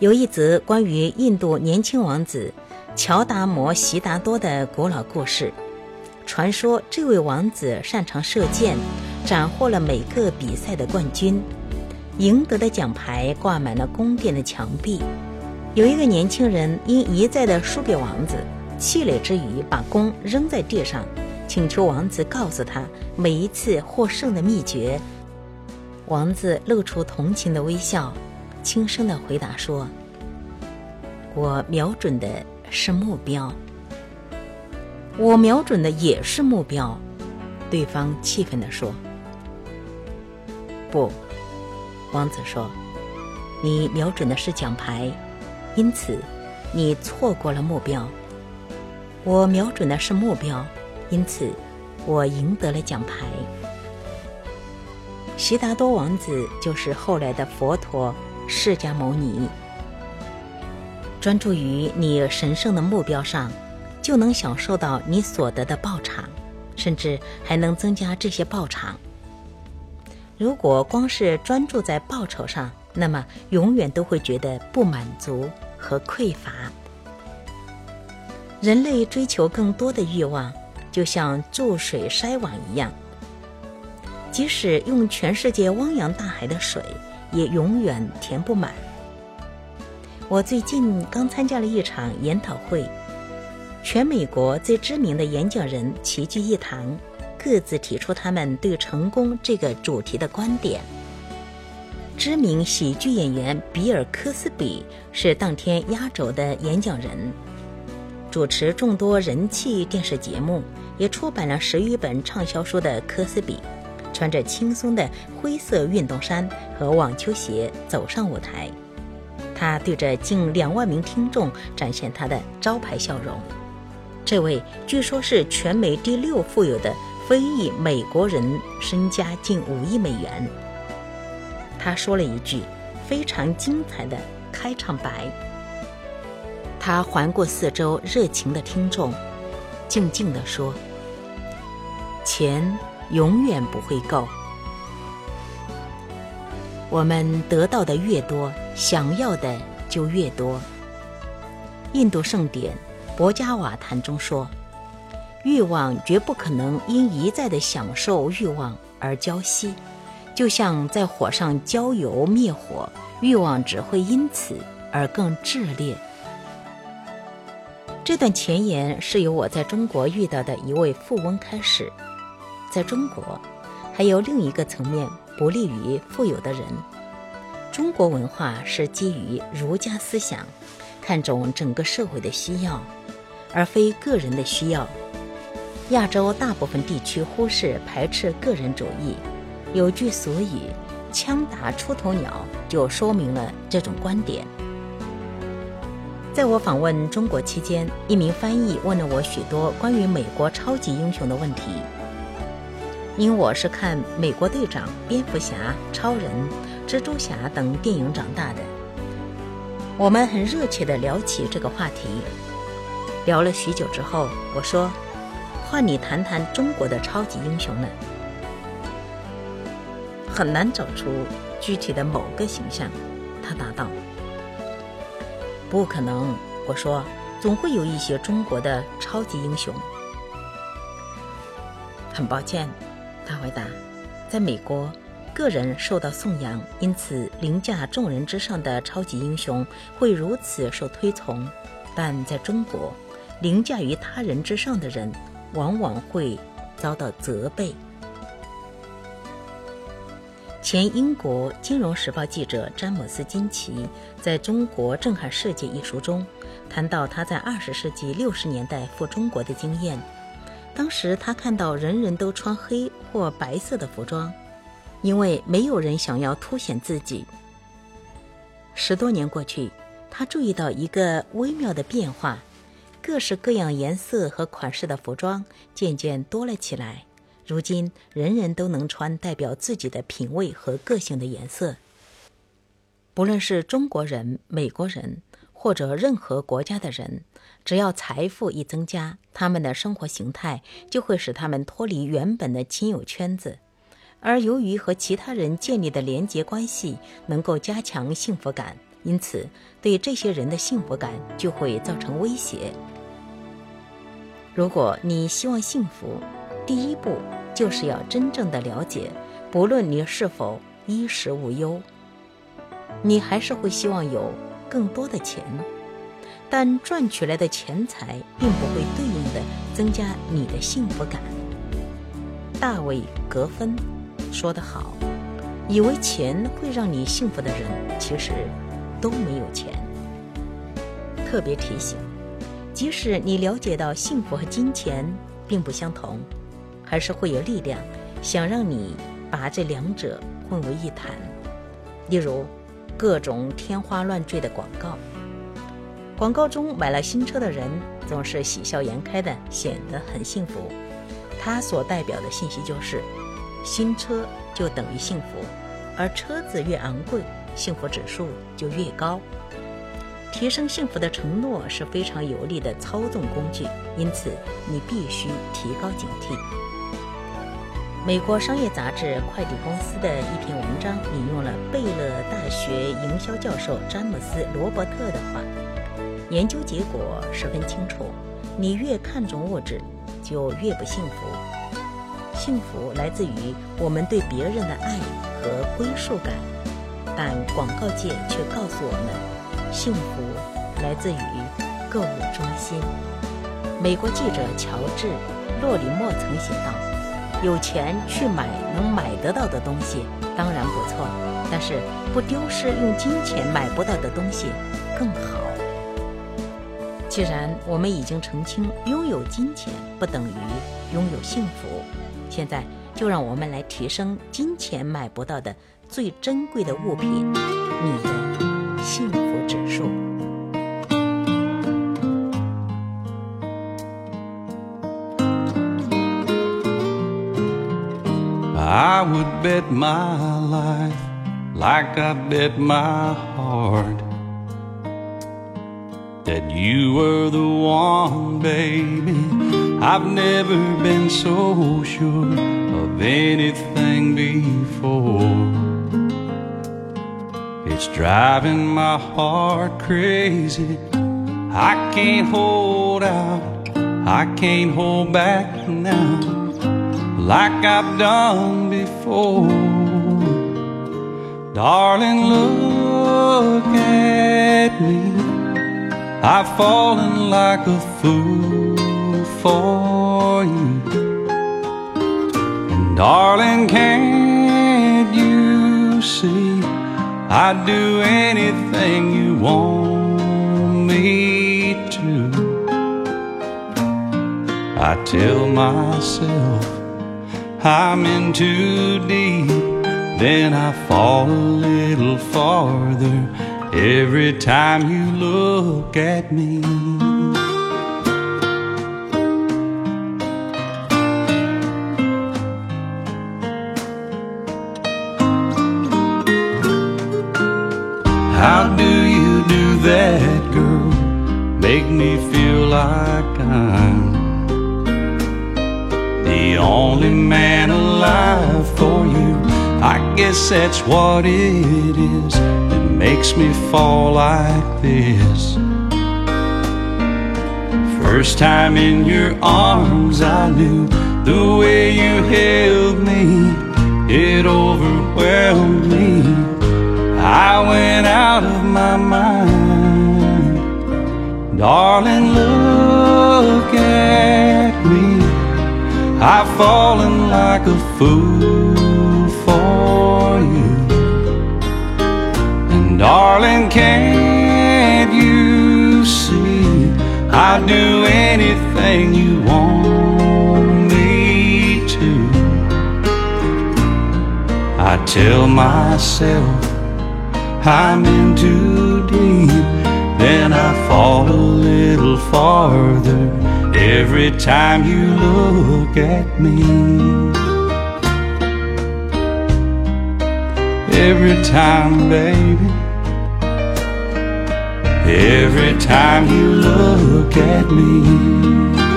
有一则关于印度年轻王子乔达摩悉达多的古老故事。传说这位王子擅长射箭，斩获了每个比赛的冠军，赢得的奖牌挂满了宫殿的墙壁。有一个年轻人因一再的输给王子，气馁之余把弓扔在地上，请求王子告诉他每一次获胜的秘诀。王子露出同情的微笑，轻声的回答说：“我瞄准的是目标。”我瞄准的也是目标，对方气愤地说：“不。”王子说：“你瞄准的是奖牌，因此你错过了目标。我瞄准的是目标，因此我赢得了奖牌。”悉达多王子就是后来的佛陀释迦牟尼。专注于你神圣的目标上。就能享受到你所得的报偿，甚至还能增加这些报偿。如果光是专注在报酬上，那么永远都会觉得不满足和匮乏。人类追求更多的欲望，就像注水筛网一样，即使用全世界汪洋大海的水，也永远填不满。我最近刚参加了一场研讨会。全美国最知名的演讲人齐聚一堂，各自提出他们对成功这个主题的观点。知名喜剧演员比尔·科斯比是当天压轴的演讲人，主持众多人气电视节目，也出版了十余本畅销书的科斯比，穿着轻松的灰色运动衫和网球鞋走上舞台，他对着近两万名听众展现他的招牌笑容。这位据说是全美第六富有的非裔美国人，身家近五亿美元。他说了一句非常精彩的开场白。他环顾四周热情的听众，静静地说：“钱永远不会够。我们得到的越多，想要的就越多。”印度圣典。博加瓦坛中说：“欲望绝不可能因一再的享受欲望而浇熄，就像在火上浇油灭火，欲望只会因此而更炽烈。”这段前言是由我在中国遇到的一位富翁开始。在中国，还有另一个层面不利于富有的人。中国文化是基于儒家思想，看重整个社会的需要。而非个人的需要。亚洲大部分地区忽视、排斥个人主义。有句俗语：“枪打出头鸟”，就说明了这种观点。在我访问中国期间，一名翻译问了我许多关于美国超级英雄的问题。因我是看美国队长、蝙蝠侠、超人、蜘蛛侠等电影长大的，我们很热切地聊起这个话题。聊了许久之后，我说：“换你谈谈中国的超级英雄们。”很难找出具体的某个形象，他答道：“不可能。”我说：“总会有一些中国的超级英雄。”很抱歉，他回答：“在美国，个人受到颂扬，因此凌驾众人之上的超级英雄会如此受推崇，但在中国。”凌驾于他人之上的人，往往会遭到责备。前英国《金融时报》记者詹姆斯·金奇在中国震撼世界一书中谈到他在二十世纪六十年代赴中国的经验。当时他看到人人都穿黑或白色的服装，因为没有人想要凸显自己。十多年过去，他注意到一个微妙的变化。各式各样颜色和款式的服装渐渐多了起来。如今，人人都能穿代表自己的品味和个性的颜色。不论是中国人、美国人，或者任何国家的人，只要财富一增加，他们的生活形态就会使他们脱离原本的亲友圈子。而由于和其他人建立的连结关系能够加强幸福感，因此对这些人的幸福感就会造成威胁。如果你希望幸福，第一步就是要真正的了解，不论你是否衣食无忧，你还是会希望有更多的钱，但赚取来的钱财并不会对应的增加你的幸福感。大卫·格芬说得好：“以为钱会让你幸福的人，其实都没有钱。”特别提醒。即使你了解到幸福和金钱并不相同，还是会有力量想让你把这两者混为一谈。例如，各种天花乱坠的广告。广告中买了新车的人总是喜笑颜开的，显得很幸福。它所代表的信息就是，新车就等于幸福，而车子越昂贵，幸福指数就越高。提升幸福的承诺是非常有力的操纵工具，因此你必须提高警惕。美国商业杂志《快递公司》的一篇文章引用了贝勒大学营销教授詹姆斯·罗伯特的话：“研究结果十分清楚，你越看重物质，就越不幸福。幸福来自于我们对别人的爱和归属感，但广告界却告诉我们。”幸福来自于购物中心。美国记者乔治·洛里莫曾写道：“有钱去买能买得到的东西当然不错，但是不丢失用金钱买不到的东西更好。”既然我们已经澄清拥有金钱不等于拥有幸福，现在就让我们来提升金钱买不到的最珍贵的物品——你的幸福。Would bet my life like I bet my heart that you were the one, baby. I've never been so sure of anything before. It's driving my heart crazy. I can't hold out, I can't hold back now, like I've done before. Darling, look at me. I've fallen like a fool for you. And darling, can't you see? I'd do anything you want me to. I tell myself I'm in too deep, then I fall a little farther every time you look at me. How do you do that, girl? Make me feel like only man alive for you. I guess that's what it is that makes me fall like this. First time in your arms, I knew the way you held me, it overwhelmed me. I went out of my mind. Darling, I've fallen like a fool for you. And darling, can't you see? I'd do anything you want me to. I tell myself I'm in fall a little farther every time you look at me. Every time, baby. Every time you look at me.